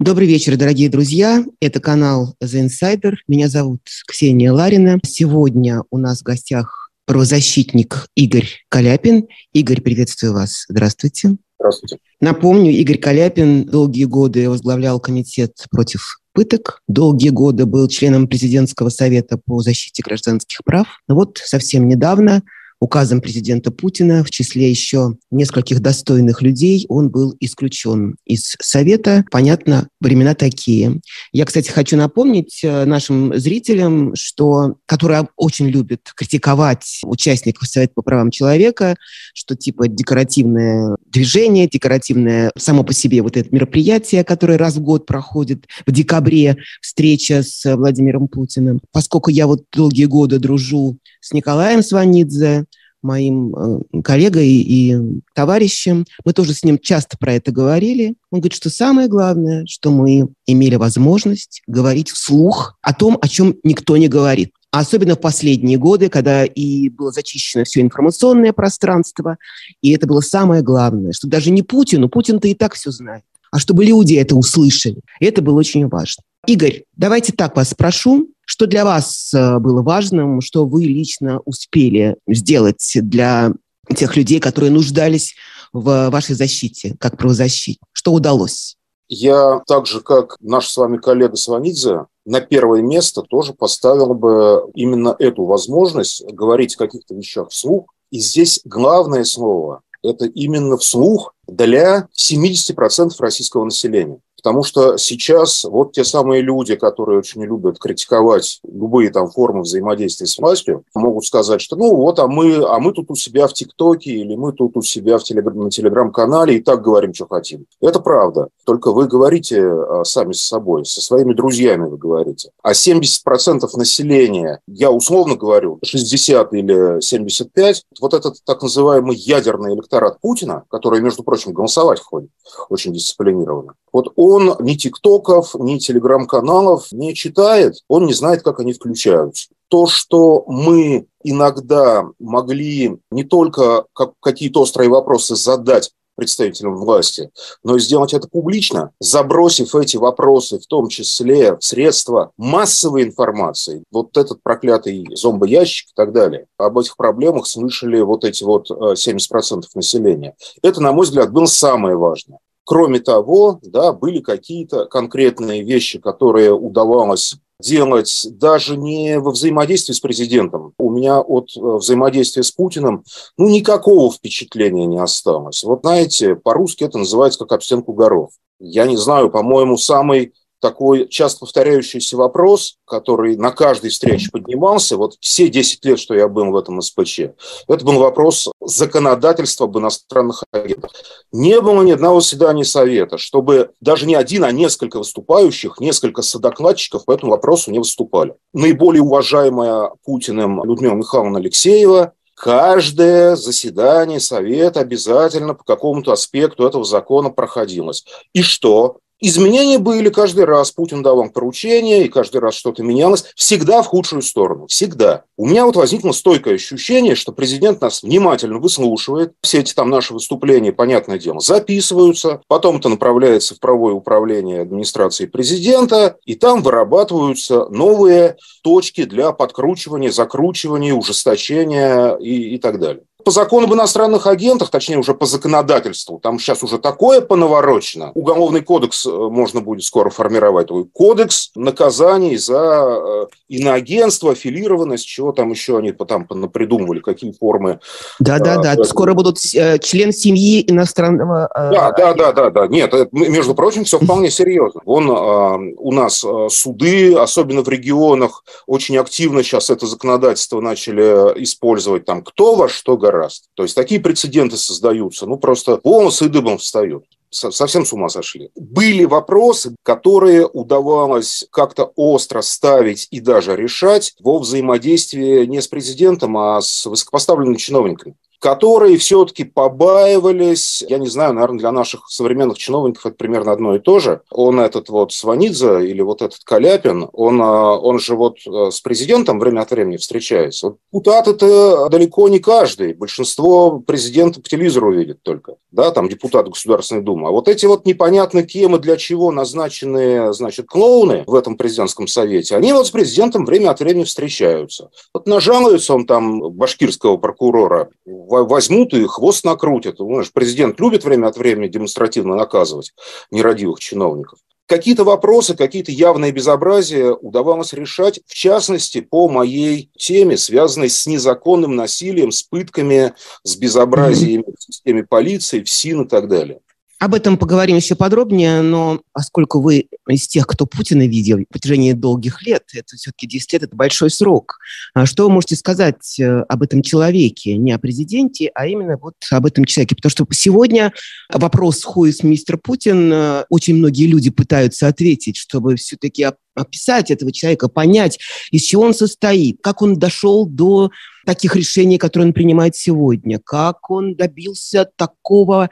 Добрый вечер, дорогие друзья. Это канал The Insider. Меня зовут Ксения Ларина. Сегодня у нас в гостях правозащитник Игорь Каляпин. Игорь, приветствую вас. Здравствуйте. Здравствуйте. Напомню, Игорь Каляпин долгие годы возглавлял комитет против пыток. Долгие годы был членом президентского совета по защите гражданских прав. Но вот совсем недавно указом президента Путина, в числе еще нескольких достойных людей, он был исключен из Совета. Понятно, времена такие. Я, кстати, хочу напомнить э, нашим зрителям, что, которые очень любят критиковать участников Совета по правам человека, что типа декоративное движение, декоративное само по себе вот это мероприятие, которое раз в год проходит в декабре, встреча с Владимиром Путиным. Поскольку я вот долгие годы дружу с Николаем Сванидзе, моим э, коллегой и товарищем. Мы тоже с ним часто про это говорили. Он говорит, что самое главное, что мы имели возможность говорить вслух о том, о чем никто не говорит. особенно в последние годы, когда и было зачищено все информационное пространство, и это было самое главное, что даже не Путину, Путин-то и так все знает, а чтобы люди это услышали. И это было очень важно. Игорь, давайте так вас спрошу. Что для вас э, было важным, что вы лично успели сделать для тех людей, которые нуждались в вашей защите, как правозащитник? Что удалось? Я так же, как наш с вами коллега Сванидзе, на первое место тоже поставил бы именно эту возможность говорить о каких-то вещах вслух. И здесь главное слово – это именно вслух для 70% российского населения. Потому что сейчас вот те самые люди, которые очень любят критиковать любые там формы взаимодействия с властью, могут сказать, что ну вот, а мы, а мы тут у себя в ТикТоке или мы тут у себя в телег... на Телеграм-канале и так говорим, что хотим. Это правда. Только вы говорите а, сами с собой, со своими друзьями вы говорите. А 70% населения, я условно говорю, 60 или 75, вот этот так называемый ядерный электорат Путина, который, между прочим, голосовать ходит очень дисциплинированно, вот он ни тиктоков, ни телеграм-каналов не читает, он не знает, как они включаются. То, что мы иногда могли не только как какие-то острые вопросы задать представителям власти, но и сделать это публично, забросив эти вопросы, в том числе в средства массовой информации, вот этот проклятый зомбоящик и так далее. Об этих проблемах слышали вот эти вот 70% э, населения. Это, на мой взгляд, было самое важное. Кроме того, да, были какие-то конкретные вещи, которые удавалось делать даже не во взаимодействии с президентом. У меня от э, взаимодействия с Путиным ну, никакого впечатления не осталось. Вот знаете, по-русски это называется как об стенку горов. Я не знаю, по-моему, самый такой часто повторяющийся вопрос, который на каждой встрече поднимался, вот все 10 лет, что я был в этом СПЧ, это был вопрос законодательства об иностранных агентах. Не было ни одного заседания Совета, чтобы даже не один, а несколько выступающих, несколько содокладчиков по этому вопросу не выступали. Наиболее уважаемая Путиным Людмила Михайловна Алексеева каждое заседание Совета обязательно по какому-то аспекту этого закона проходилось. И что? Изменения были каждый раз. Путин давал поручения, и каждый раз что-то менялось. Всегда в худшую сторону. Всегда. У меня вот возникло стойкое ощущение, что президент нас внимательно выслушивает. Все эти там наши выступления, понятное дело, записываются. Потом это направляется в правое управление администрации президента. И там вырабатываются новые точки для подкручивания, закручивания, ужесточения и, и так далее. По закону об иностранных агентах, точнее уже по законодательству, там сейчас уже такое понаворочено. Уголовный кодекс э, можно будет скоро формировать. Кодекс наказаний за э, иноагентство, аффилированность, чего там еще они там придумывали, какие формы. Да-да-да, э, скоро будут член семьи иностранного... Да, да, да, да, да. Нет, между прочим, все вполне серьезно. Вон у нас суды, особенно в регионах, очень активно сейчас это законодательство начали использовать. Там кто во что говорит гораздо. То есть такие прецеденты создаются, ну просто волосы дыбом встают совсем с ума сошли. Были вопросы, которые удавалось как-то остро ставить и даже решать во взаимодействии не с президентом, а с высокопоставленными чиновниками. Которые все-таки побаивались, я не знаю, наверное, для наших современных чиновников это примерно одно и то же. Он этот вот Сванидзе или вот этот Каляпин, он, а, он же вот э, с президентом время от времени встречается. Вот депутат это далеко не каждый. Большинство президента по телевизору увидит только, да, там депутат Государственной Думы. А вот эти вот непонятно кем и для чего назначенные, значит, клоуны в этом президентском совете, они вот с президентом время от времени встречаются. Вот нажалуется он там башкирского прокурора, возьмут и хвост накрутят. Знаешь, президент любит время от времени демонстративно наказывать нерадивых чиновников. Какие-то вопросы, какие-то явные безобразия удавалось решать, в частности, по моей теме, связанной с незаконным насилием, с пытками, с безобразиями в системе полиции, в СИН и так далее. Об этом поговорим еще подробнее, но поскольку вы из тех, кто Путина видел в протяжении долгих лет, это все-таки 10 лет – это большой срок. А что вы можете сказать э, об этом человеке, не о президенте, а именно вот об этом человеке? Потому что сегодня вопрос «Who is мистер Путин?» э, очень многие люди пытаются ответить, чтобы все-таки описать этого человека, понять, из чего он состоит, как он дошел до таких решений, которые он принимает сегодня, как он добился такого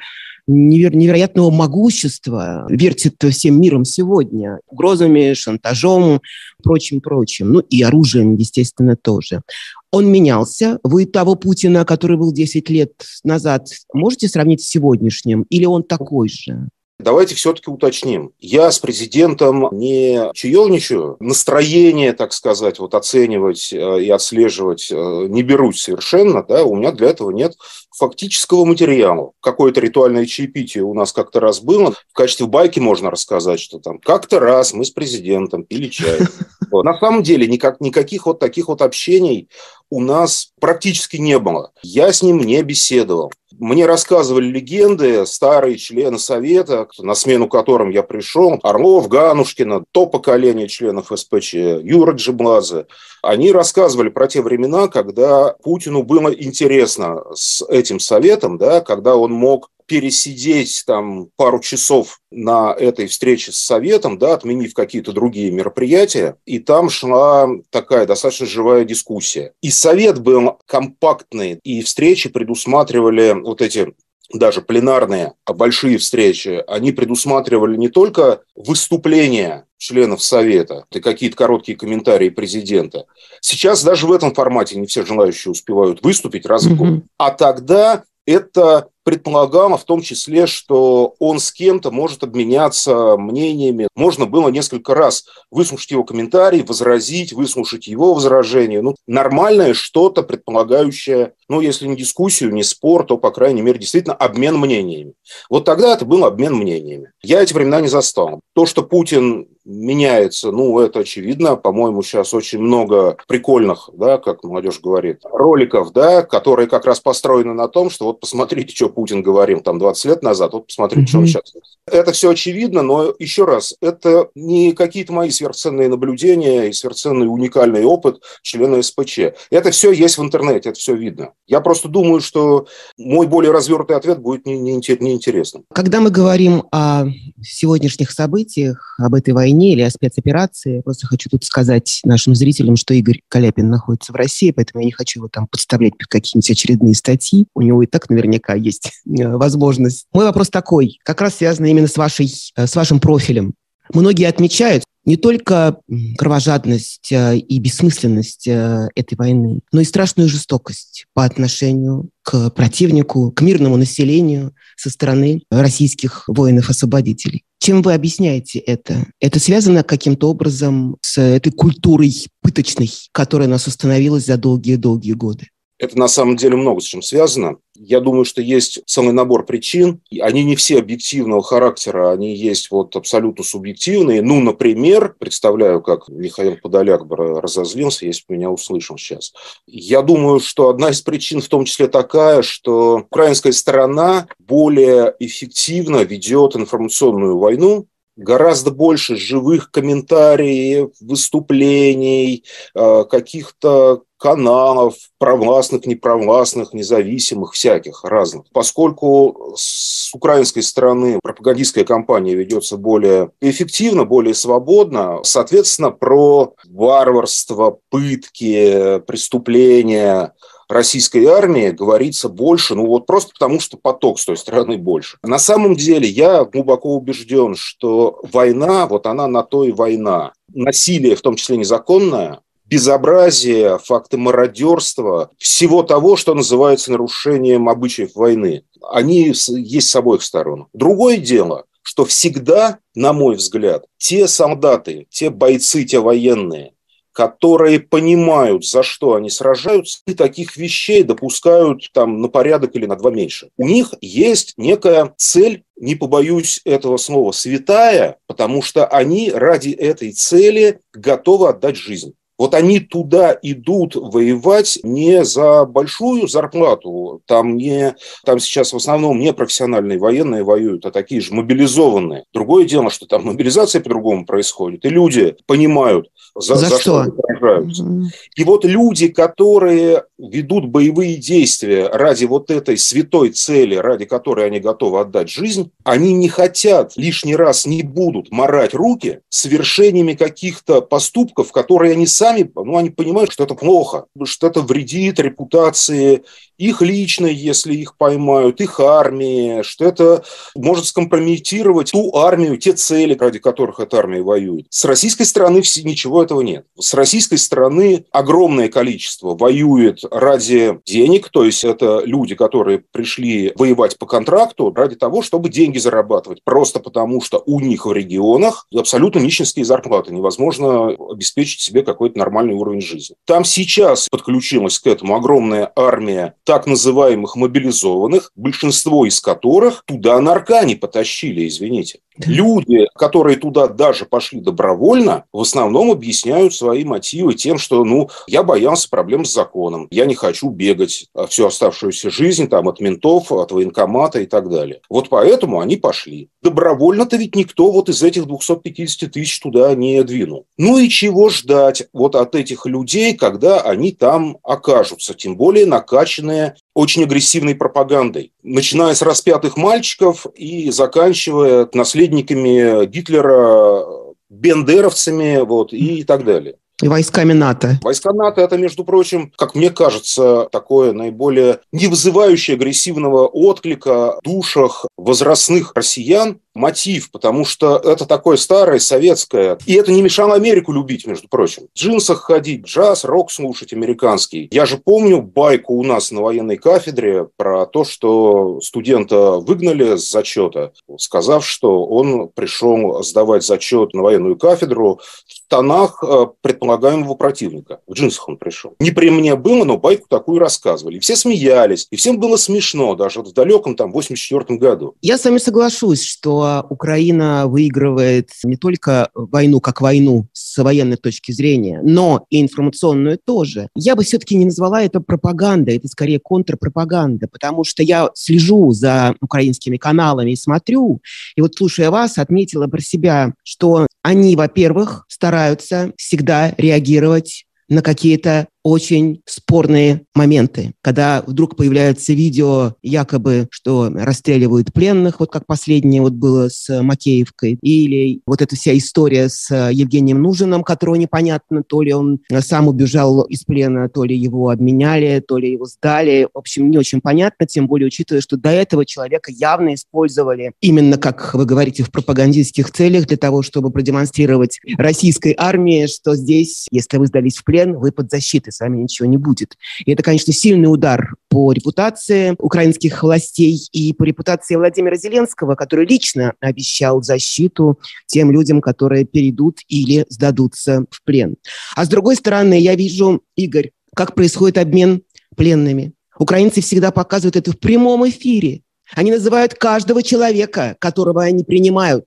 невероятного могущества, вертит всем миром сегодня, угрозами, шантажом, прочим-прочим, ну и оружием, естественно, тоже. Он менялся. Вы того Путина, который был 10 лет назад, можете сравнить с сегодняшним? Или он такой же? Давайте все-таки уточним. Я с президентом не чаевничаю, настроение, так сказать, вот оценивать э, и отслеживать э, не берусь совершенно, да, у меня для этого нет фактического материала. Какое-то ритуальное чаепитие у нас как-то раз было. В качестве байки можно рассказать, что там как-то раз мы с президентом пили чай. Вот. На самом деле никак, никаких вот таких вот общений у нас практически не было. Я с ним не беседовал. Мне рассказывали легенды, старые члены Совета, на смену которым я пришел, Орлов, Ганушкина, то поколение членов СПЧ, Юра Джиблазы. Они рассказывали про те времена, когда Путину было интересно с этим Советом, да, когда он мог пересидеть там пару часов на этой встрече с Советом, да, отменив какие-то другие мероприятия, и там шла такая достаточно живая дискуссия. И Совет был компактный, и встречи предусматривали вот эти даже пленарные, а большие встречи, они предусматривали не только выступления членов Совета и какие-то короткие комментарии президента. Сейчас даже в этом формате не все желающие успевают выступить раз в год. А тогда это предполагало в том числе, что он с кем-то может обменяться мнениями. Можно было несколько раз выслушать его комментарий, возразить, выслушать его возражение. Ну, нормальное что-то, предполагающее, ну, если не дискуссию, не спор, то, по крайней мере, действительно обмен мнениями. Вот тогда это был обмен мнениями. Я эти времена не застал. То, что Путин меняется, ну, это очевидно. По-моему, сейчас очень много прикольных, да, как молодежь говорит, роликов, да, которые как раз построены на том, что вот посмотрите, что Путин говорил там 20 лет назад, вот посмотрите, mm-hmm. что он сейчас. Это все очевидно, но еще раз, это не какие-то мои сверхценные наблюдения и сверхценный уникальный опыт члена СПЧ. Это все есть в интернете, это все видно. Я просто думаю, что мой более развернутый ответ будет неинтересным. Когда мы говорим о сегодняшних событиях, об этой войне или о спецоперации, я просто хочу тут сказать нашим зрителям, что Игорь Каляпин находится в России, поэтому я не хочу его там подставлять под какие-нибудь очередные статьи. У него и так наверняка есть Э, возможность. Мой вопрос такой, как раз связанный именно с, вашей, э, с вашим профилем. Многие отмечают не только кровожадность э, и бессмысленность этой войны, но и страшную жестокость по отношению к противнику, к мирному населению со стороны российских воинов-освободителей. Чем вы объясняете это? Это связано каким-то образом с этой культурой пыточной, которая у нас установилась за долгие-долгие годы? Это на самом деле много с чем связано. Я думаю, что есть целый набор причин. Они не все объективного характера, они есть вот абсолютно субъективные. Ну, например, представляю, как Михаил Подоляк бы разозлился, если бы меня услышал сейчас. Я думаю, что одна из причин в том числе такая, что украинская сторона более эффективно ведет информационную войну, гораздо больше живых комментариев, выступлений, э, каких-то каналов, провластных, непровластных, независимых, всяких, разных. Поскольку с украинской стороны пропагандистская кампания ведется более эффективно, более свободно, соответственно, про варварство, пытки, преступления, российской армии говорится больше, ну вот просто потому, что поток с той стороны больше. На самом деле я глубоко убежден, что война, вот она на то и война. Насилие, в том числе незаконное, безобразие, факты мародерства, всего того, что называется нарушением обычаев войны. Они есть с обоих сторон. Другое дело, что всегда, на мой взгляд, те солдаты, те бойцы, те военные, которые понимают, за что они сражаются, и таких вещей допускают там на порядок или на два меньше. У них есть некая цель, не побоюсь этого слова, святая, потому что они ради этой цели готовы отдать жизнь. Вот они туда идут воевать не за большую зарплату, там, не, там сейчас в основном не профессиональные военные воюют, а такие же мобилизованные. Другое дело, что там мобилизация по-другому происходит, и люди понимают, за, за, за что, что сражаются. Mm-hmm. И вот люди, которые ведут боевые действия ради вот этой святой цели, ради которой они готовы отдать жизнь, они не хотят, лишний раз не будут морать руки совершениями каких-то поступков, которые они сами, ну, они понимают, что это плохо, что это вредит репутации их личной, если их поймают, их армии, что это может скомпрометировать ту армию, те цели, ради которых эта армия воюет. С российской стороны ничего этого нет. С российской стороны огромное количество воюет ради денег, то есть это люди, которые пришли воевать по контракту ради того, чтобы деньги зарабатывать, просто потому что у них в регионах абсолютно нищенские зарплаты, невозможно обеспечить себе какой-то нормальный уровень жизни. Там сейчас подключилась к этому огромная армия так называемых мобилизованных, большинство из которых туда на Аркане потащили, извините. Люди, которые туда даже пошли добровольно, в основном объясняют свои мотивы тем, что, ну, я боялся проблем с законом, я не хочу бегать всю оставшуюся жизнь там от ментов, от военкомата и так далее. Вот поэтому они пошли. Добровольно-то ведь никто вот из этих 250 тысяч туда не двинул. Ну и чего ждать вот от этих людей, когда они там окажутся, тем более накачанные очень агрессивной пропагандой, начиная с распятых мальчиков и заканчивая наследниками Гитлера, бендеровцами вот, и так далее. И войсками НАТО. Войска НАТО – это, между прочим, как мне кажется, такое наиболее не вызывающее агрессивного отклика в душах возрастных россиян, мотив, потому что это такое старое, советское. И это не мешало Америку любить, между прочим. В джинсах ходить, джаз, рок слушать американский. Я же помню байку у нас на военной кафедре про то, что студента выгнали с зачета, сказав, что он пришел сдавать зачет на военную кафедру в тонах э, предполагаемого противника. В джинсах он пришел. Не при мне было, но байку такую рассказывали. все смеялись, и всем было смешно, даже в далеком там 84 году. Я с вами соглашусь, что Украина выигрывает не только войну как войну с военной точки зрения, но и информационную тоже. Я бы все-таки не назвала это пропагандой, это скорее контрпропаганда, потому что я слежу за украинскими каналами и смотрю, и вот слушая вас, отметила про себя, что они, во-первых, стараются всегда реагировать на какие-то очень спорные моменты, когда вдруг появляется видео якобы, что расстреливают пленных, вот как последнее вот было с Макеевкой, или вот эта вся история с Евгением Нужиным, которого непонятно, то ли он сам убежал из плена, то ли его обменяли, то ли его сдали. В общем, не очень понятно, тем более учитывая, что до этого человека явно использовали именно, как вы говорите, в пропагандистских целях для того, чтобы продемонстрировать российской армии, что здесь, если вы сдались в плен, вы под защитой с вами ничего не будет. И это, конечно, сильный удар по репутации украинских властей и по репутации Владимира Зеленского, который лично обещал защиту тем людям, которые перейдут или сдадутся в плен. А с другой стороны, я вижу, Игорь, как происходит обмен пленными. Украинцы всегда показывают это в прямом эфире. Они называют каждого человека, которого они принимают.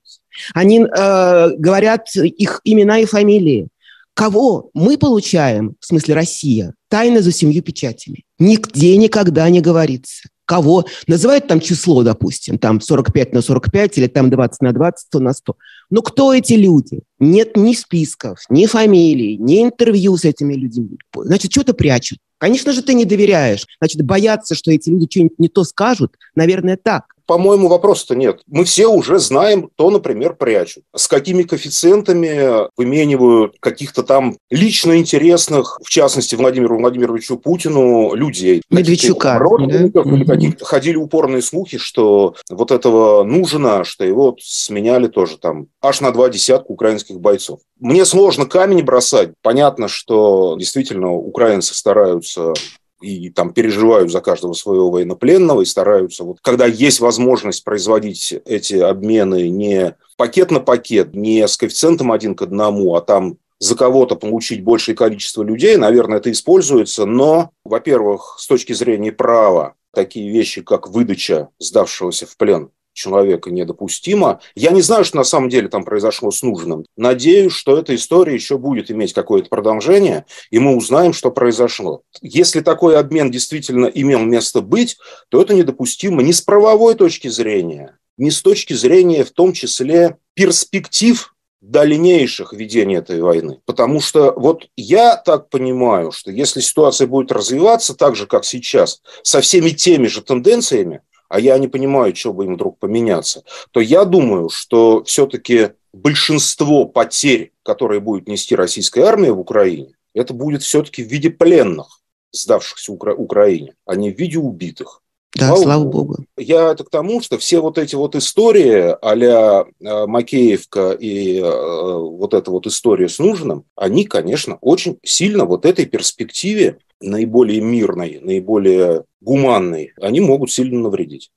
Они э, говорят их имена и фамилии. Кого мы получаем, в смысле Россия, тайно за семью печатями. Нигде никогда не говорится. Кого? Называют там число, допустим, там 45 на 45 или там 20 на 20, 100 на 100. Но кто эти люди? Нет ни списков, ни фамилий, ни интервью с этими людьми. Значит, что-то прячут. Конечно же, ты не доверяешь. Значит, бояться, что эти люди что-нибудь не то скажут, наверное, так. По-моему, вопроса-то нет. Мы все уже знаем, кто, например, прячут. С какими коэффициентами выменивают каких-то там лично интересных, в частности, Владимиру Владимировичу Путину, людей. Медведчука. Родственников да? или каких-то. Ходили упорные слухи, что вот этого нужно, что его сменяли тоже там аж на два десятка украинских бойцов. Мне сложно камень бросать. Понятно, что действительно украинцы стараются и там переживают за каждого своего военнопленного и стараются, вот, когда есть возможность производить эти обмены не пакет на пакет, не с коэффициентом один к одному, а там за кого-то получить большее количество людей, наверное, это используется, но, во-первых, с точки зрения права, такие вещи, как выдача сдавшегося в плен человека недопустимо. Я не знаю, что на самом деле там произошло с нужным. Надеюсь, что эта история еще будет иметь какое-то продолжение, и мы узнаем, что произошло. Если такой обмен действительно имел место быть, то это недопустимо ни с правовой точки зрения, ни с точки зрения в том числе перспектив дальнейших ведений этой войны. Потому что вот я так понимаю, что если ситуация будет развиваться так же, как сейчас, со всеми теми же тенденциями, а я не понимаю, что бы им вдруг поменяться, то я думаю, что все-таки большинство потерь, которые будет нести российская армия в Украине, это будет все-таки в виде пленных, сдавшихся Укра- Украине, а не в виде убитых. Да, слава, слава Богу. Я это к тому, что все вот эти вот истории а-ля э, Макеевка и э, вот эта вот история с Нужным, они, конечно, очень сильно вот этой перспективе наиболее мирной, наиболее гуманной, они могут сильно навредить.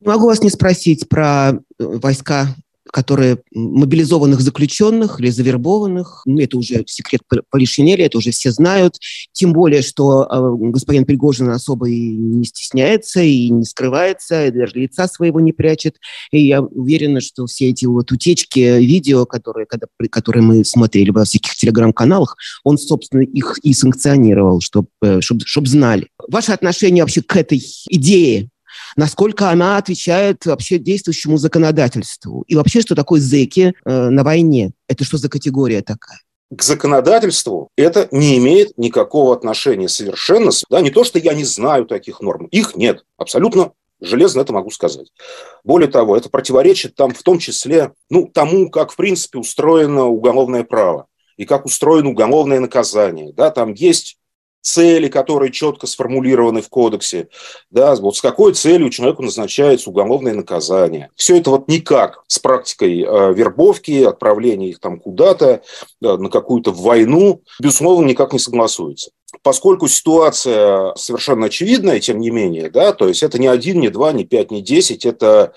Могу вас не спросить про э, войска которые мобилизованных заключенных или завербованных. Ну, это уже секрет Полишинеля, это уже все знают. Тем более, что э, господин Пригожин особо и не стесняется, и не скрывается, и даже лица своего не прячет. И я уверена, что все эти вот утечки видео, которые, когда, которые мы смотрели во всяких телеграм-каналах, он, собственно, их и санкционировал, чтобы чтоб, чтоб знали. Ваше отношение вообще к этой идее насколько она отвечает вообще действующему законодательству. И вообще, что такое зэки э, на войне? Это что за категория такая? к законодательству это не имеет никакого отношения совершенно. Да, не то, что я не знаю таких норм. Их нет. Абсолютно железно это могу сказать. Более того, это противоречит там в том числе ну, тому, как в принципе устроено уголовное право и как устроено уголовное наказание. Да, там есть цели, которые четко сформулированы в кодексе, да, вот с какой целью человеку назначается уголовное наказание. Все это вот никак с практикой э, вербовки, отправления их там куда-то, да, на какую-то войну, безусловно, никак не согласуется. Поскольку ситуация совершенно очевидная, тем не менее, да, то есть это не один, не два, не пять, не десять, это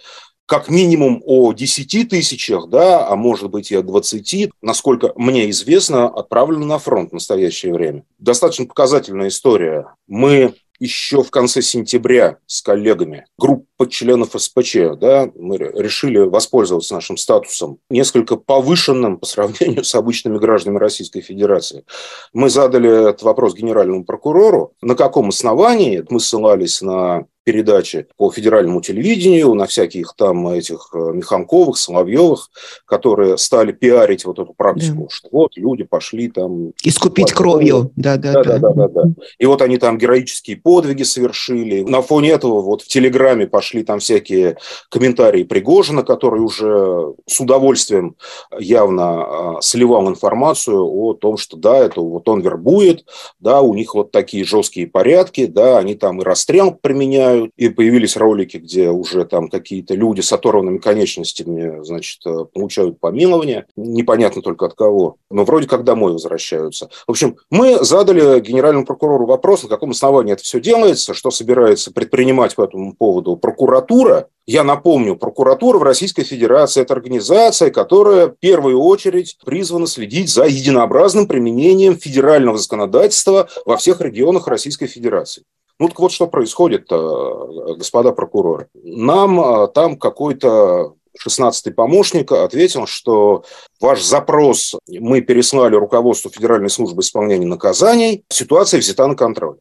как минимум о 10 тысячах, да, а может быть и о 20, насколько мне известно, отправлено на фронт в настоящее время. Достаточно показательная история. Мы еще в конце сентября с коллегами, группа членов СПЧ, да, мы решили воспользоваться нашим статусом, несколько повышенным по сравнению с обычными гражданами Российской Федерации. Мы задали этот вопрос генеральному прокурору, на каком основании мы ссылались на передачи по федеральному телевидению, на всяких там этих э, Миханковых, Соловьевых, которые стали пиарить вот эту практику, да. что вот люди пошли там... Искупить кровью, да-да. Да-да-да. И вот они там героические подвиги совершили. На фоне этого вот в Телеграме пошли там всякие комментарии Пригожина, который уже с удовольствием явно а, сливал информацию о том, что да, это вот он вербует, да, у них вот такие жесткие порядки, да, они там и расстрел применяют, и появились ролики, где уже там какие-то люди с оторванными конечностями, значит, э, получают помилование, непонятно только от кого, но вроде как домой возвращаются. В общем, мы задали генеральному прокурору вопрос, на каком основании это все делается, что собирается предпринимать по этому поводу прокуратура. Я напомню, прокуратура в Российской Федерации – это организация, которая в первую очередь призвана следить за единообразным применением федерального законодательства во всех регионах Российской Федерации. Ну так вот что происходит, господа прокуроры. Нам а, там какой-то 16-й помощник ответил, что ваш запрос мы переслали руководству Федеральной службы исполнения наказаний, ситуация взята на контроль.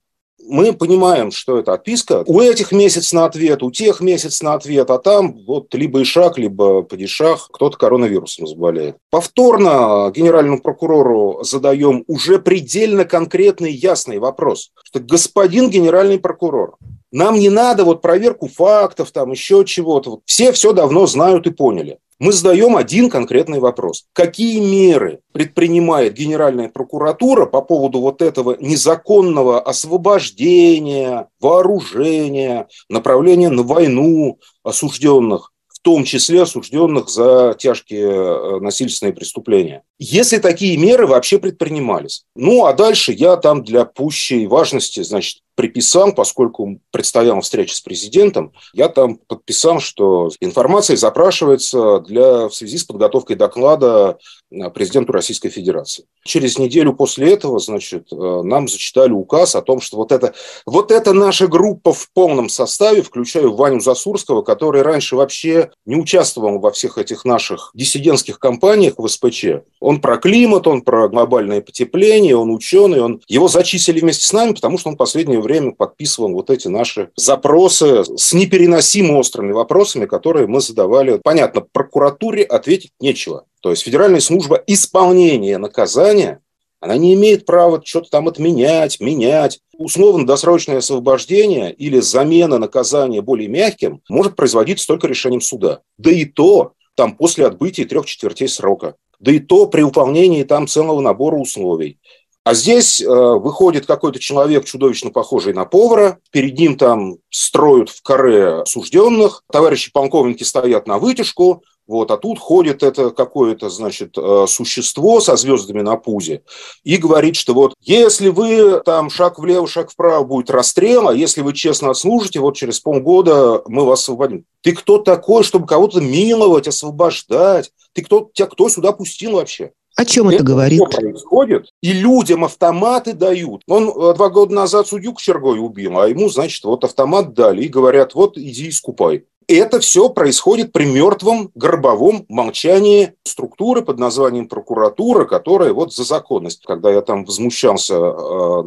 Мы понимаем, что это отписка. У этих месяц на ответ, у тех месяц на ответ, а там вот либо ишак, либо падишах, кто-то коронавирусом заболеет. Повторно генеральному прокурору задаем уже предельно конкретный ясный вопрос, что господин генеральный прокурор, нам не надо вот проверку фактов, там еще чего-то. Все все давно знают и поняли. Мы задаем один конкретный вопрос. Какие меры предпринимает Генеральная прокуратура по поводу вот этого незаконного освобождения, вооружения, направления на войну осужденных? в том числе осужденных за тяжкие э, насильственные преступления. Если такие меры вообще предпринимались. Ну, а дальше я там для пущей важности, значит, приписал, поскольку предстояла встреча с президентом, я там подписал, что информация запрашивается для, в связи с подготовкой доклада э, президенту Российской Федерации. Через неделю после этого, значит, э, нам зачитали указ о том, что вот это, вот эта наша группа в полном составе, включая Ваню Засурского, который раньше вообще не участвовал во всех этих наших диссидентских кампаниях в СПЧ. Он про климат, он про глобальное потепление, он ученый, он... его зачислили вместе с нами, потому что он в последнее время подписывал вот эти наши запросы с непереносимо острыми вопросами, которые мы задавали. Понятно, прокуратуре ответить нечего. То есть Федеральная служба исполнения наказания она не имеет права что-то там отменять, менять. Условно-досрочное освобождение или замена наказания более мягким может производиться только решением суда. Да и то там после отбытия трех четвертей срока. Да и то при выполнении там целого набора условий. А здесь э, выходит какой-то человек, чудовищно похожий на повара, перед ним там строят в каре осужденных, товарищи полковники стоят на вытяжку, вот, а тут ходит это какое-то, значит, э, существо со звездами на пузе и говорит, что вот если вы там шаг влево, шаг вправо будет расстрел, а если вы честно отслужите, вот через полгода мы вас освободим. Ты кто такой, чтобы кого-то миловать, освобождать? Ты кто, тебя кто сюда пустил вообще? О чем это, это говорит? происходит, и людям автоматы дают. Он э, два года назад судью Кочергой убил, а ему, значит, вот автомат дали и говорят, вот иди искупай это все происходит при мертвом гробовом молчании структуры под названием прокуратура, которая вот за законность, когда я там возмущался э,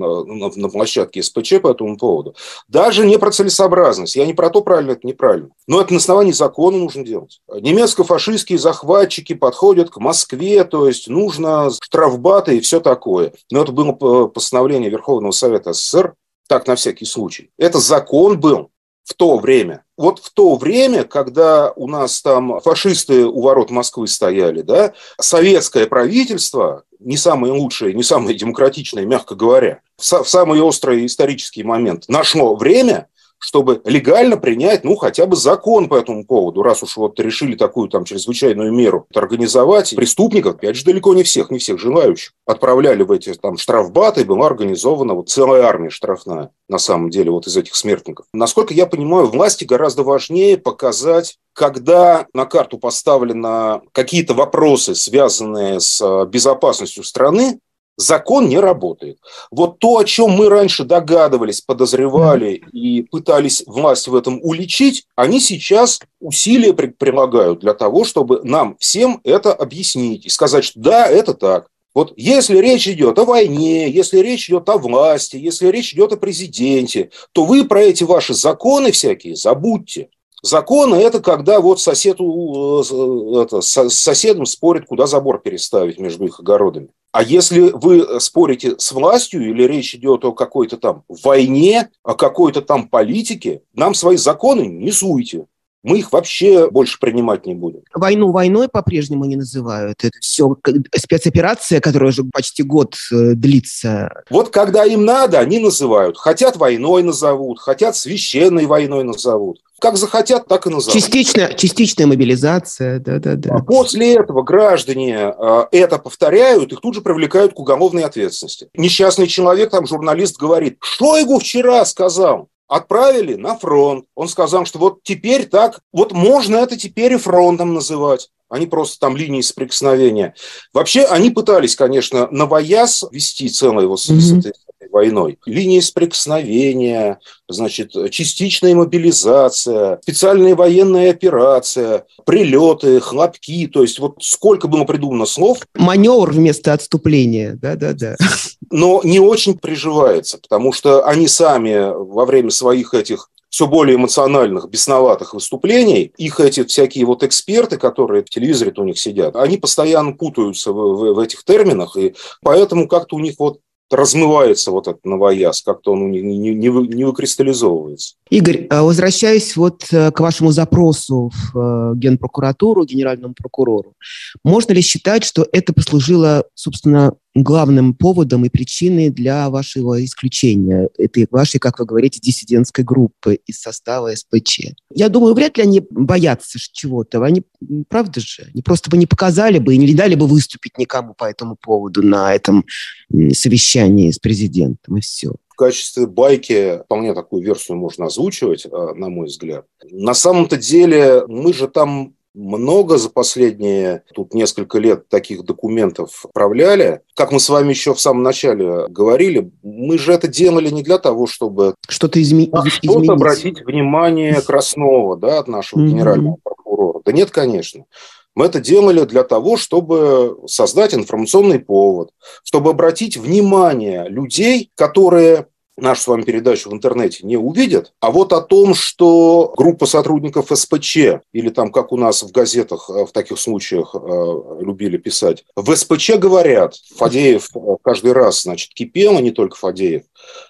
на, площадке СПЧ по этому поводу, даже не про целесообразность, я не про то, правильно это неправильно, но это на основании закона нужно делать. Немецко-фашистские захватчики подходят к Москве, то есть нужно штрафбаты и все такое. Но это было постановление Верховного Совета СССр, так на всякий случай. Это закон был, в то время. Вот в то время, когда у нас там фашисты у ворот Москвы стояли, да, советское правительство, не самое лучшее, не самое демократичное, мягко говоря, в самый острый исторический момент нашло время чтобы легально принять, ну, хотя бы закон по этому поводу, раз уж вот решили такую там чрезвычайную меру организовать. Преступников, опять же, далеко не всех, не всех желающих, отправляли в эти там штрафбаты, и была организована вот целая армия штрафная, на самом деле, вот из этих смертников. Насколько я понимаю, власти гораздо важнее показать когда на карту поставлены какие-то вопросы, связанные с э, безопасностью страны, закон не работает. Вот то, о чем мы раньше догадывались, подозревали и пытались власть в этом уличить, они сейчас усилия прилагают для того, чтобы нам всем это объяснить и сказать, что да, это так. Вот если речь идет о войне, если речь идет о власти, если речь идет о президенте, то вы про эти ваши законы всякие забудьте. Законы – это когда вот сосед, э, это, с соседом спорит, куда забор переставить между их огородами. А если вы спорите с властью или речь идет о какой-то там войне, о какой-то там политике, нам свои законы не суйте мы их вообще больше принимать не будем. Войну войной по-прежнему не называют. Это все спецоперация, которая уже почти год э, длится. Вот когда им надо, они называют. Хотят войной назовут, хотят священной войной назовут. Как захотят, так и назовут. Частично, частичная мобилизация, да-да-да. А после этого граждане э, это повторяют, их тут же привлекают к уголовной ответственности. Несчастный человек, там журналист говорит, что его вчера сказал? отправили на фронт. Он сказал, что вот теперь так, вот можно это теперь и фронтом называть они просто там линии соприкосновения. Вообще они пытались, конечно, на вояз вести целое вот mm-hmm. Войной. Линии соприкосновения, значит, частичная мобилизация, специальная военная операция, прилеты, хлопки, то есть вот сколько было придумано слов. Маневр вместо отступления, да-да-да. но не очень приживается, потому что они сами во время своих этих все более эмоциональных, бесноватых выступлений, их эти всякие вот эксперты, которые в телевизоре у них сидят, они постоянно путаются в, в, в этих терминах, и поэтому как-то у них вот размывается вот этот новояз, как-то он не, не, не, не выкристаллизовывается. Игорь, а возвращаясь вот э, к вашему запросу в э, Генпрокуратуру, генеральному прокурору, можно ли считать, что это послужило, собственно, главным поводом и причиной для вашего исключения, этой вашей, как вы говорите, диссидентской группы из состава СПЧ. Я думаю, вряд ли они боятся чего-то. Они, правда же, они просто бы не показали бы и не дали бы выступить никому по этому поводу на этом совещании с президентом, и все в качестве байки вполне такую версию можно озвучивать, а, на мой взгляд. На самом-то деле мы же там много за последние тут несколько лет таких документов отправляли. Как мы с вами еще в самом начале говорили, мы же это делали не для того, чтобы что-то изме... а что-то обратить внимание Краснова, да, от нашего mm-hmm. генерального прокурора. Да нет, конечно. Мы это делали для того, чтобы создать информационный повод, чтобы обратить внимание людей, которые нашу с вами передачу в интернете не увидят, а вот о том, что группа сотрудников СПЧ, или там, как у нас в газетах э, в таких случаях э, любили писать, в СПЧ говорят, Фадеев э, каждый раз, значит, кипел, а не только Фадеев,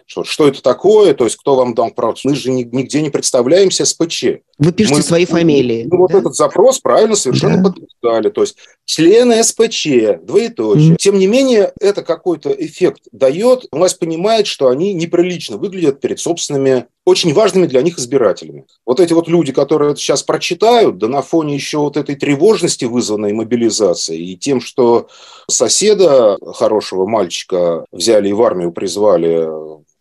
что, что это такое, то есть кто вам дал право. Мы же нигде не представляемся СПЧ. Вы пишете мы, свои фамилии. Мы да? вот этот запрос правильно совершенно да. подписали. То есть члены СПЧ, двоеточие. Mm. Тем не менее, это какой-то эффект дает. Власть понимает, что они неприлично выглядят перед собственными очень важными для них избирателями. Вот эти вот люди, которые это сейчас прочитают, да на фоне еще вот этой тревожности, вызванной мобилизацией, и тем, что соседа хорошего мальчика взяли и в армию призвали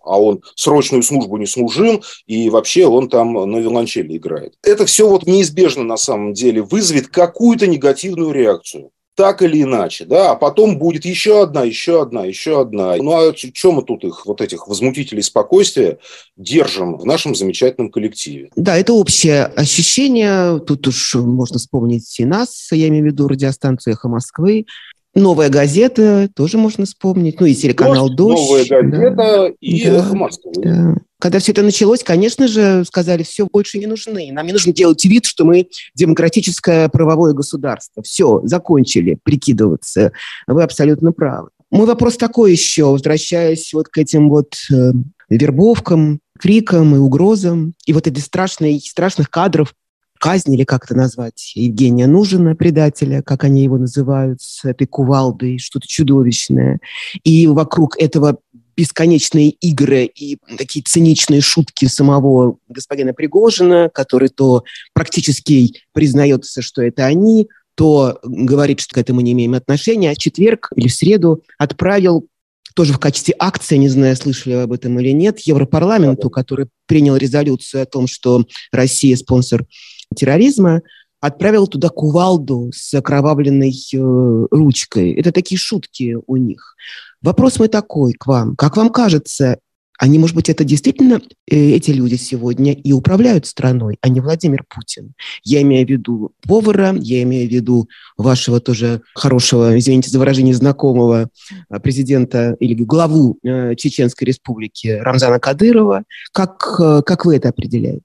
а он срочную службу не служил, и вообще он там на виолончели играет. Это все вот неизбежно на самом деле вызовет какую-то негативную реакцию так или иначе, да, а потом будет еще одна, еще одна, еще одна. Ну а чем мы тут их, вот этих возмутителей спокойствия, держим в нашем замечательном коллективе? Да, это общее ощущение. Тут уж можно вспомнить и нас, я имею в виду радиостанцию «Эхо Москвы», Новая газета тоже можно вспомнить. Ну и телеканал «Дождь». Новая газета да. и да. «Эхо Москвы». Да. Когда все это началось, конечно же, сказали, все, больше не нужны. Нам не нужно делать вид, что мы демократическое правовое государство. Все, закончили прикидываться. Вы абсолютно правы. Мой вопрос такой еще, возвращаясь вот к этим вот э, вербовкам, крикам и угрозам, и вот этих страшных, страшных кадров казнь, или как это назвать, Евгения Нужина, предателя, как они его называют, с этой кувалдой, что-то чудовищное. И вокруг этого бесконечные игры и такие циничные шутки самого господина Пригожина, который то практически признается, что это они, то говорит, что к этому не имеем отношения, а четверг или в среду отправил тоже в качестве акции, не знаю, слышали вы об этом или нет, Европарламенту, который принял резолюцию о том, что Россия спонсор терроризма, отправил туда кувалду с окровавленной э, ручкой. Это такие шутки у них. Вопрос мой такой к вам. Как вам кажется, они, может быть, это действительно э, эти люди сегодня и управляют страной, а не Владимир Путин. Я имею в виду повара, я имею в виду вашего тоже хорошего, извините за выражение, знакомого э, президента или главу э, Чеченской республики Рамзана Кадырова. Как, как вы это определяете?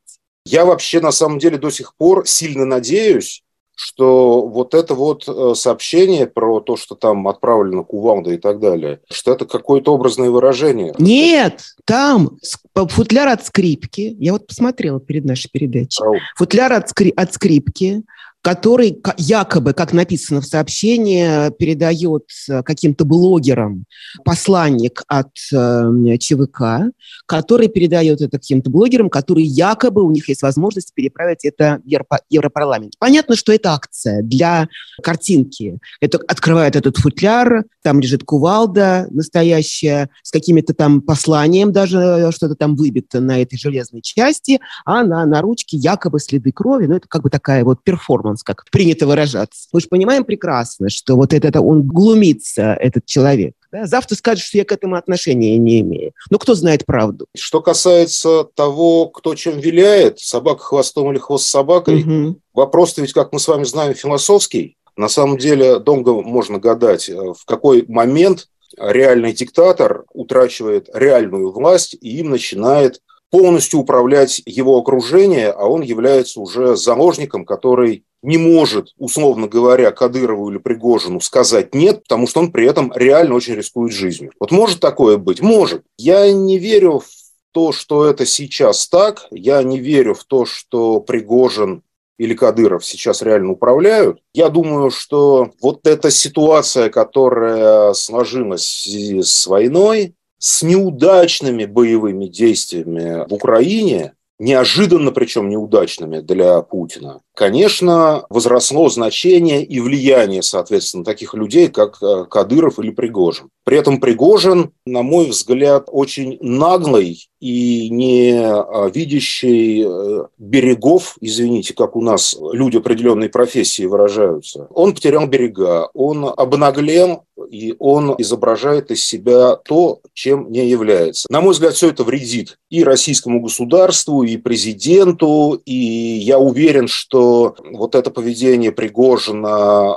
Я вообще на самом деле до сих пор сильно надеюсь, что вот это вот э, сообщение про то, что там отправлено Кувалда и так далее, что это какое-то образное выражение. Нет, там футляр от скрипки, я вот посмотрела перед нашей передачей, футляр от, скри- от скрипки, который якобы, как написано в сообщении, передает э, каким-то блогерам посланник от э, ЧВК, который передает это каким-то блогерам, которые якобы у них есть возможность переправить это в Европарламент. Понятно, что это акция для картинки. Это открывает этот футляр, там лежит кувалда настоящая, с какими-то там посланием даже э, что-то там выбито на этой железной части, а на, на ручке якобы следы крови. Ну, это как бы такая вот перформанс перформанс, как принято выражаться. Мы же понимаем прекрасно, что вот это, он глумится, этот человек. Да? Завтра скажет, что я к этому отношения не имею. Но кто знает правду? Что касается того, кто чем виляет, собака хвостом или хвост собакой, угу. вопрос-то ведь, как мы с вами знаем, философский. На самом деле долго можно гадать, э, в какой момент реальный диктатор утрачивает реальную власть, и им начинает полностью управлять его окружение, а он является уже заложником, который не может, условно говоря, Кадырову или Пригожину сказать «нет», потому что он при этом реально очень рискует жизнью. Вот может такое быть? Может. Я не верю в то, что это сейчас так. Я не верю в то, что Пригожин или Кадыров сейчас реально управляют. Я думаю, что вот эта ситуация, которая сложилась с войной, с неудачными боевыми действиями в Украине, неожиданно, причем неудачными для Путина, конечно, возросло значение и влияние, соответственно, таких людей, как э, Кадыров или Пригожин. При этом Пригожин, на мой взгляд, очень наглый и не э, видящий э, берегов, извините, как у нас люди определенной профессии выражаются. Он потерял берега, он обнаглел, и он изображает из себя то, чем не является. На мой взгляд, все это вредит и российскому государству, и президенту, и я уверен, что вот это поведение Пригожина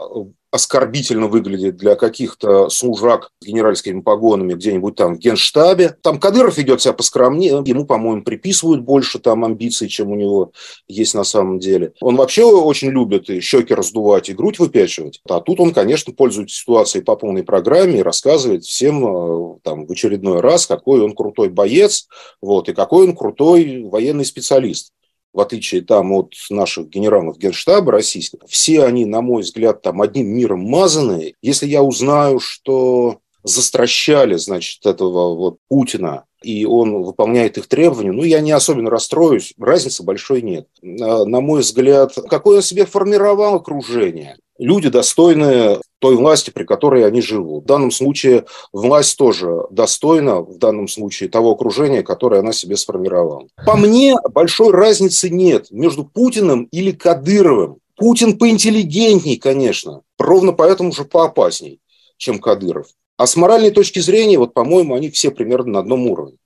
оскорбительно выглядит для каких-то служак с генеральскими погонами где-нибудь там в генштабе. Там Кадыров ведет себя поскромнее, ему, по-моему, приписывают больше там амбиций, чем у него есть на самом деле. Он вообще очень любит и щеки раздувать, и грудь выпячивать. А тут он, конечно, пользуется ситуацией по полной программе и рассказывает всем э, там в очередной раз, какой он крутой боец, вот, и какой он крутой военный специалист в отличие там от наших генералов генштаба российских, все они, на мой взгляд, там одним миром мазанные. Если я узнаю, что застращали, значит, этого вот Путина, и он выполняет их требования, ну, я не особенно расстроюсь, разницы большой нет. На мой взгляд, какое он себе формировал окружение? Люди достойные той власти, при которой они живут. В данном случае власть тоже достойна, в данном случае, того окружения, которое она себе сформировала. По мне, большой разницы нет между Путиным или Кадыровым. Путин поинтеллигентней, конечно, ровно поэтому же поопасней, чем Кадыров. А с моральной точки зрения, вот, по-моему, они все примерно на одном уровне.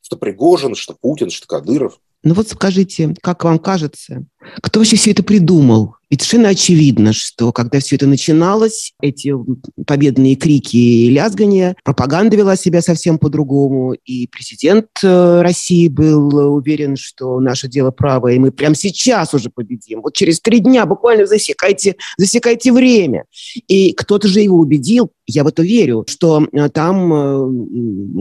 Что Пригожин, что Путин, что Кадыров. Ну вот скажите, как вам кажется, кто вообще все это придумал? Ведь совершенно очевидно, что когда все это начиналось, эти победные крики и лязгания, пропаганда вела себя совсем по-другому, и президент э, России был уверен, что наше дело правое, и мы прямо сейчас уже победим. Вот через три дня буквально засекайте, засекайте время. И кто-то же его убедил, я в это верю, что э, там э,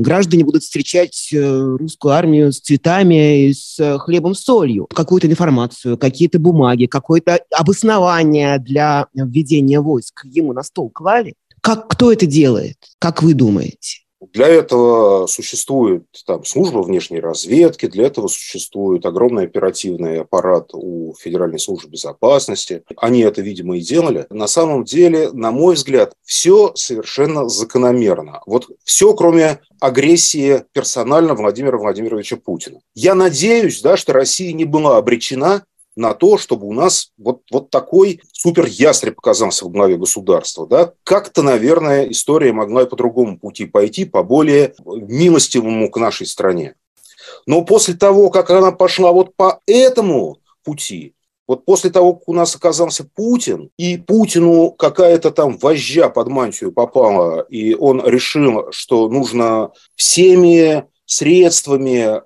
граждане будут встречать русскую армию с цветами с хлебом, солью, какую-то информацию, какие-то бумаги, какое-то обоснование основания для введения войск ему на стол клали? Как, кто это делает? Как вы думаете? Для этого существует там, служба внешней разведки, для этого существует огромный оперативный аппарат у Федеральной службы безопасности. Они это, видимо, и делали. На самом деле, на мой взгляд, все совершенно закономерно. Вот все, кроме агрессии персонально Владимира Владимировича Путина. Я надеюсь, да, что Россия не была обречена на то, чтобы у нас вот, вот такой супер ястреб оказался в главе государства. Да? Как-то, наверное, история могла и по другому пути пойти, по более милостивому к нашей стране. Но после того, как она пошла вот по этому пути, вот после того, как у нас оказался Путин, и Путину какая-то там вожжа под мантию попала, и он решил, что нужно всеми средствами,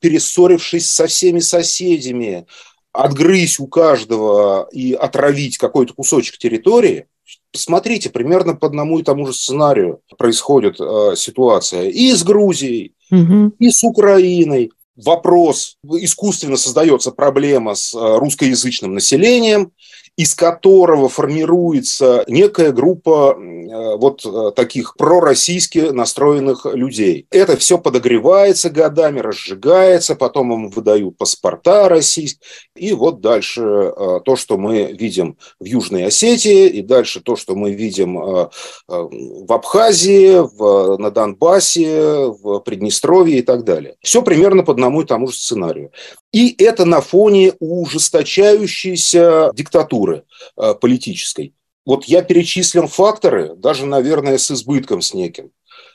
перессорившись со всеми соседями, отгрызть у каждого и отравить какой-то кусочек территории, посмотрите, примерно по одному и тому же сценарию происходит э, ситуация и с Грузией, угу. и с Украиной. Вопрос, искусственно создается проблема с э, русскоязычным населением, из которого формируется некая группа э, вот э, таких пророссийски настроенных людей. Это все подогревается годами, разжигается, потом им выдают паспорта российские. И вот дальше э, то, что мы видим в Южной Осетии, и дальше то, что мы видим в Абхазии, в, на Донбассе, в Приднестровье и так далее. Все примерно по одному и тому же сценарию. И это на фоне ужесточающейся диктатуры э, политической. Вот я перечислил факторы, даже, наверное, с избытком с неким,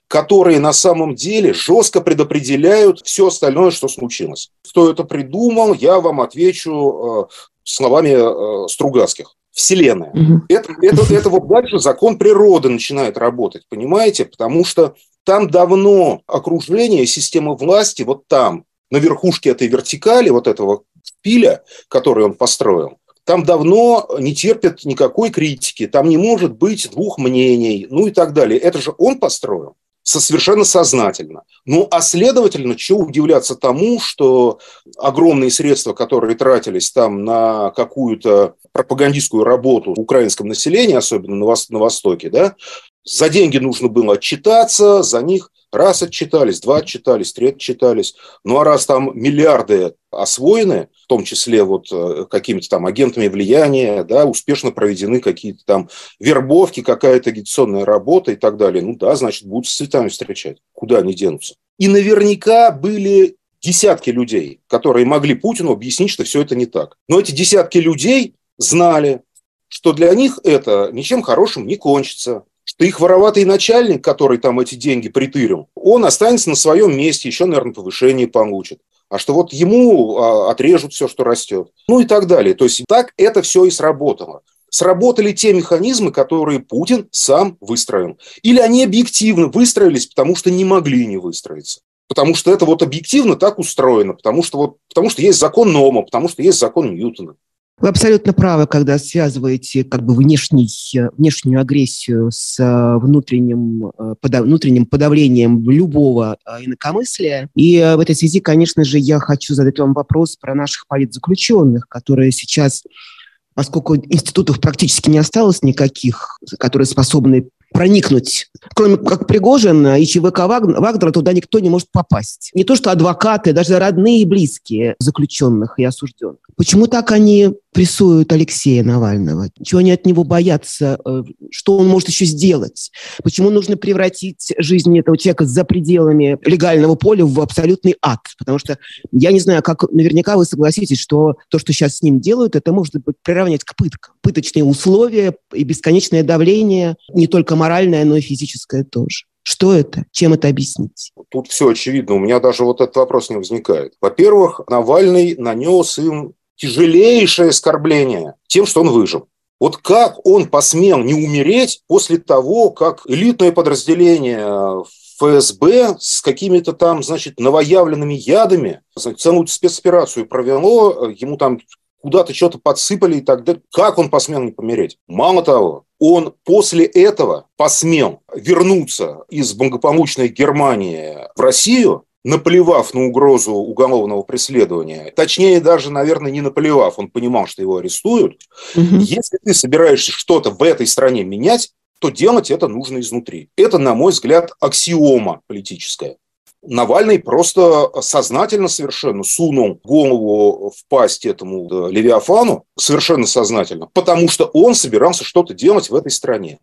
которые на самом деле жестко предопределяют все остальное, что случилось. Кто это придумал, я вам отвечу э, словами э, Стругацких. Вселенная. Угу. Это, это, это вот дальше закон природы начинает работать, понимаете? Потому что там давно окружение, система власти, вот там, на верхушке этой вертикали, вот этого шпиля, который он построил, там давно не терпят никакой критики, там не может быть двух мнений, ну и так далее. Это же он построил со совершенно сознательно. Ну, а следовательно, что удивляться тому, что огромные средства, которые тратились там на какую-то пропагандистскую работу в украинском населении, особенно на, Вос- на Востоке, да, за деньги нужно было отчитаться, за них раз отчитались, два отчитались, три отчитались. Ну а раз там миллиарды освоены, в том числе вот э, какими-то там агентами влияния, да, успешно проведены какие-то там вербовки, какая-то агитационная работа и так далее, ну да, значит, будут с цветами встречать. Куда они денутся? И наверняка были десятки людей, которые могли Путину объяснить, что все это не так. Но эти десятки людей знали, что для них это ничем хорошим не кончится, что их вороватый начальник, который там эти деньги притырил, он останется на своем месте, еще, наверное, повышение получит. А что вот ему а, отрежут все, что растет. Ну и так далее. То есть так это все и сработало. Сработали те механизмы, которые Путин сам выстроил. Или они объективно выстроились, потому что не могли не выстроиться. Потому что это вот объективно так устроено, потому что, вот, потому что есть закон Нома, потому что есть закон Ньютона. Вы абсолютно правы, когда связываете как бы внешний, внешнюю агрессию с э, внутренним, э, подав, внутренним подавлением любого э, инакомыслия. И в этой связи, конечно же, я хочу задать вам вопрос про наших политзаключенных, которые сейчас поскольку институтов практически не осталось никаких, которые способны проникнуть. Кроме как Пригожин и ЧВК Вагнера, туда никто не может попасть. Не то что адвокаты, даже родные и близкие заключенных и осужденных. Почему так они прессуют Алексея Навального? Чего они от него боятся? Э, что он может еще сделать? Почему нужно превратить жизнь этого человека за пределами легального поля в абсолютный ад? Потому что я не знаю, как наверняка вы согласитесь, что то, что сейчас с ним делают, это можно приравнять к пыткам. Пыточные условия и бесконечное давление, не только моральное, но и физическое тоже. Что это? Чем это объяснить? Тут все очевидно. У меня даже вот этот вопрос не возникает. Во-первых, Навальный нанес им тяжелейшее оскорбление тем, что он выжил. Вот как он посмел не умереть после того, как элитное подразделение ФСБ с какими-то там, значит, новоявленными ядами целую спецоперацию провело, ему там куда-то что-то подсыпали и так далее. Как он посмел не помереть? Мало того, он после этого посмел вернуться из благополучной Германии в Россию наплевав на угрозу уголовного преследования, точнее даже, наверное, не наплевав, он понимал, что его арестуют, угу. если ты собираешься что-то в этой стране менять, то делать это нужно изнутри. Это, на мой взгляд, аксиома политическая. Навальный просто сознательно совершенно сунул голову в пасть этому Левиафану, совершенно сознательно, потому что он собирался что-то делать в этой стране.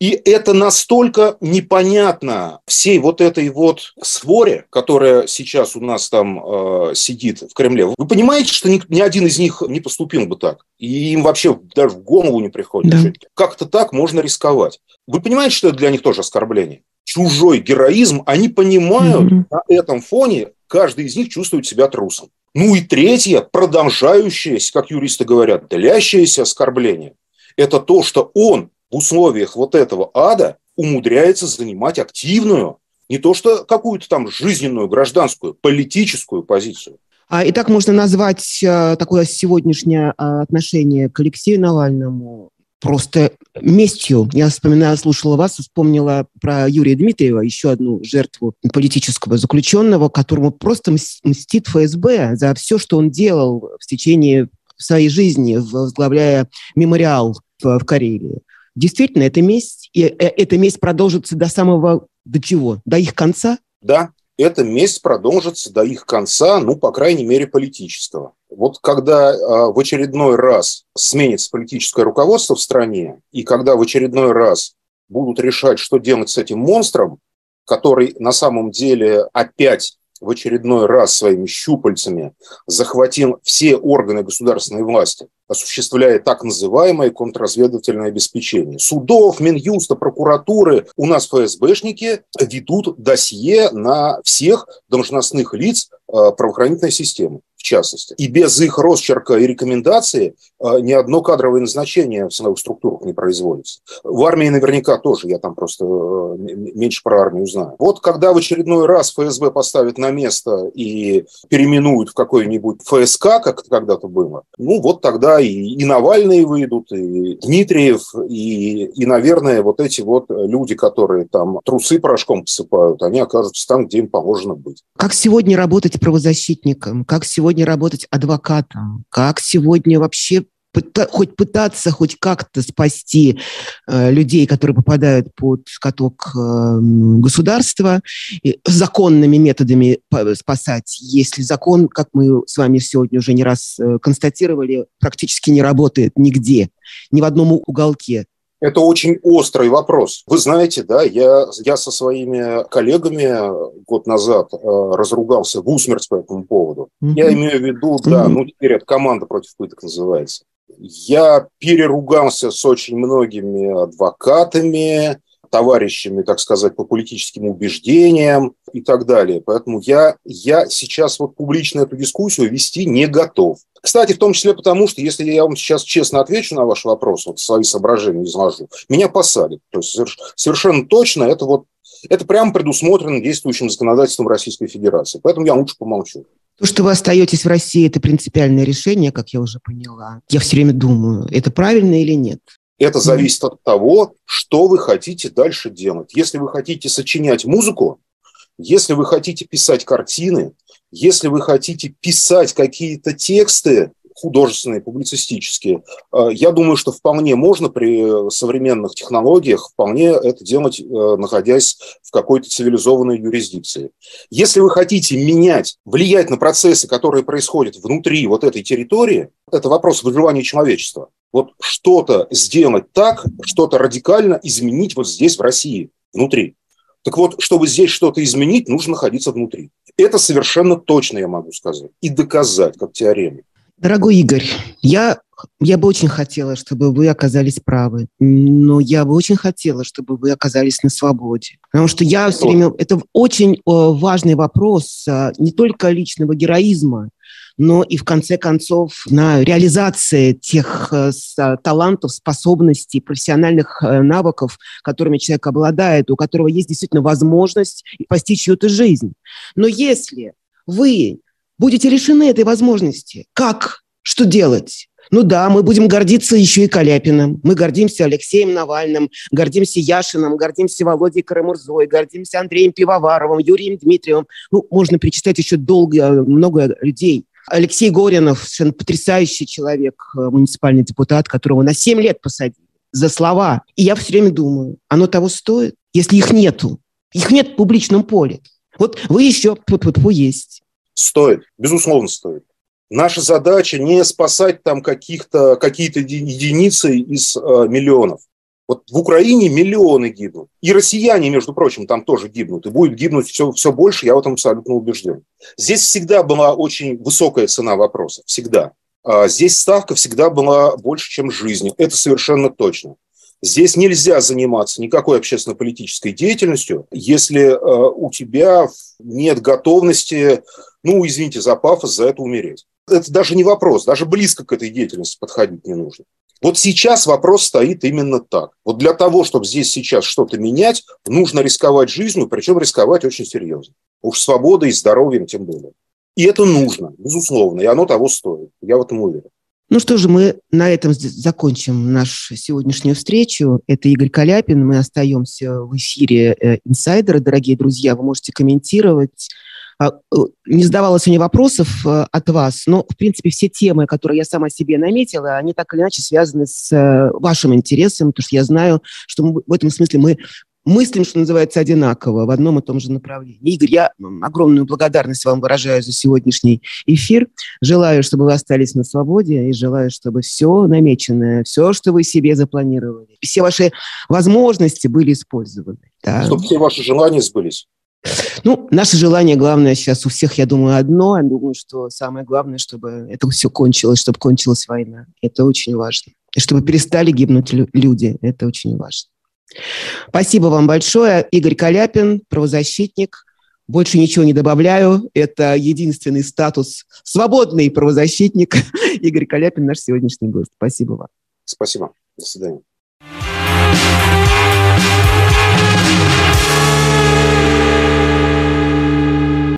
И это настолько непонятно всей вот этой вот своре, которая сейчас у нас там э, сидит в Кремле. Вы понимаете, что ни, ни один из них не поступил бы так? И им вообще даже в голову не приходит. Да. Как-то так можно рисковать. Вы понимаете, что это для них тоже оскорбление? Чужой героизм, они понимают mm-hmm. на этом фоне, каждый из них чувствует себя трусом. Ну и третье, продолжающееся, как юристы говорят, длящееся оскорбление. Это то, что он условиях вот этого ада умудряется занимать активную, не то что какую-то там жизненную, гражданскую, политическую позицию. А, и так можно назвать а, такое сегодняшнее а, отношение к Алексею Навальному просто местью. Я вспоминаю, слушала вас, вспомнила про Юрия Дмитриева, еще одну жертву политического заключенного, которому просто мстит ФСБ за все, что он делал в течение своей жизни, возглавляя мемориал в Карелии. Действительно, это месть, и э, эта месть продолжится до самого, до чего? До их конца? Да, эта месть продолжится до их конца, ну, по крайней мере, политического. Вот когда э, в очередной раз сменится политическое руководство в стране, и когда в очередной раз будут решать, что делать с этим монстром, который на самом деле опять в очередной раз своими щупальцами захватил все органы государственной власти, осуществляя так называемое контрразведывательное обеспечение. Судов, Минюста, прокуратуры, у нас ФСБшники ведут досье на всех должностных лиц э, правоохранительной системы частности. И без их росчерка и рекомендации а, ни одно кадровое назначение в силовых структурах не производится. В армии наверняка тоже, я там просто э, меньше про армию знаю. Вот когда в очередной раз ФСБ поставит на место и переименуют в какой-нибудь ФСК, как это когда-то было, ну вот тогда и, и Навальные выйдут, и Дмитриев, и, и, наверное, вот эти вот люди, которые там трусы порошком посыпают, они окажутся там, где им положено быть. Как сегодня работать правозащитником? Как сегодня работать адвокатом? Как сегодня вообще пыта, хоть пытаться хоть как-то спасти э, людей, которые попадают под каток э, государства, и законными методами спасать, если закон, как мы с вами сегодня уже не раз э, констатировали, практически не работает нигде, ни в одном уголке. Это очень острый вопрос. Вы знаете, да, я, я со своими коллегами год назад э, разругался в усмерть по этому поводу. Mm-hmm. Я имею в виду, да, mm-hmm. ну теперь это команда против пыток называется. Я переругался с очень многими адвокатами, товарищами, так сказать, по политическим убеждениям и так далее. Поэтому я, я сейчас вот публично эту дискуссию вести не готов. Кстати, в том числе потому, что если я вам сейчас честно отвечу на ваш вопрос, вот свои соображения изложу, меня посадят. То есть совершенно точно это вот это прямо предусмотрено действующим законодательством Российской Федерации. Поэтому я лучше помолчу. То, что вы остаетесь в России, это принципиальное решение, как я уже поняла. Я все время думаю, это правильно или нет? Это зависит от того, что вы хотите дальше делать. Если вы хотите сочинять музыку, если вы хотите писать картины, если вы хотите писать какие-то тексты, художественные, публицистические. Э, я думаю, что вполне можно при современных технологиях вполне это делать, э, находясь в какой-то цивилизованной юрисдикции. Если вы хотите менять, влиять на процессы, которые происходят внутри вот этой территории, это вопрос выживания человечества. Вот что-то сделать так, что-то радикально изменить вот здесь, в России, внутри. Так вот, чтобы здесь что-то изменить, нужно находиться внутри. Это совершенно точно я могу сказать и доказать, как теорему. Дорогой Игорь, я, я бы очень хотела, чтобы вы оказались правы, но я бы очень хотела, чтобы вы оказались на свободе. Потому что я все время... Это очень важный вопрос а, не только личного героизма, но и в конце концов на реализации тех э, талантов, способностей, профессиональных э, навыков, которыми человек обладает, у которого есть действительно возможность постичь чью-то жизнь. Но если вы будете лишены этой возможности. Как? Что делать? Ну да, мы будем гордиться еще и Каляпиным. Мы гордимся Алексеем Навальным, гордимся Яшиным, гордимся Володей Карамурзой, гордимся Андреем Пивоваровым, Юрием Дмитриевым. Ну, можно перечислять еще долго, много людей. Алексей Горинов, совершенно потрясающий человек, э, муниципальный депутат, которого на 7 лет посадили за слова. И я все время думаю, оно того стоит, если их нету. Их нет в публичном поле. Вот вы еще есть. Стоит, безусловно, стоит. Наша задача не спасать там каких-то, какие-то единицы из э, миллионов. Вот в Украине миллионы гибнут. И россияне, между прочим, там тоже гибнут. И будет гибнуть все, все больше, я в этом абсолютно убежден. Здесь всегда была очень высокая цена вопроса. Всегда. А здесь ставка всегда была больше, чем жизнь. Это совершенно точно. Здесь нельзя заниматься никакой общественно-политической деятельностью, если э, у тебя нет готовности ну, извините за пафос, за это умереть. Это даже не вопрос, даже близко к этой деятельности подходить не нужно. Вот сейчас вопрос стоит именно так. Вот для того, чтобы здесь сейчас что-то менять, нужно рисковать жизнью, причем рисковать очень серьезно. Уж свободой и здоровьем тем более. И это нужно, безусловно, и оно того стоит. Я в этом уверен. Ну что же, мы на этом закончим нашу сегодняшнюю встречу. Это Игорь Каляпин. Мы остаемся в эфире э, «Инсайдера». Дорогие друзья, вы можете комментировать, не задавала сегодня вопросов э, от вас, но, в принципе, все темы, которые я сама себе наметила, они так или иначе связаны с э, вашим интересом, потому что я знаю, что мы, в этом смысле мы мыслим, что называется, одинаково в одном и том же направлении. Игорь, я огромную благодарность вам выражаю за сегодняшний эфир. Желаю, чтобы вы остались на свободе и желаю, чтобы все намеченное, все, что вы себе запланировали, все ваши возможности были использованы. Да. Чтобы все ваши желания сбылись. Ну, наше желание главное сейчас у всех, я думаю, одно. Я думаю, что самое главное, чтобы это все кончилось, чтобы кончилась война. Это очень важно. И чтобы перестали гибнуть люди. Это очень важно. Спасибо вам большое. Игорь Каляпин, правозащитник. Больше ничего не добавляю. Это единственный статус свободный правозащитник. Игорь Каляпин, наш сегодняшний гость. Спасибо вам. Спасибо. До свидания.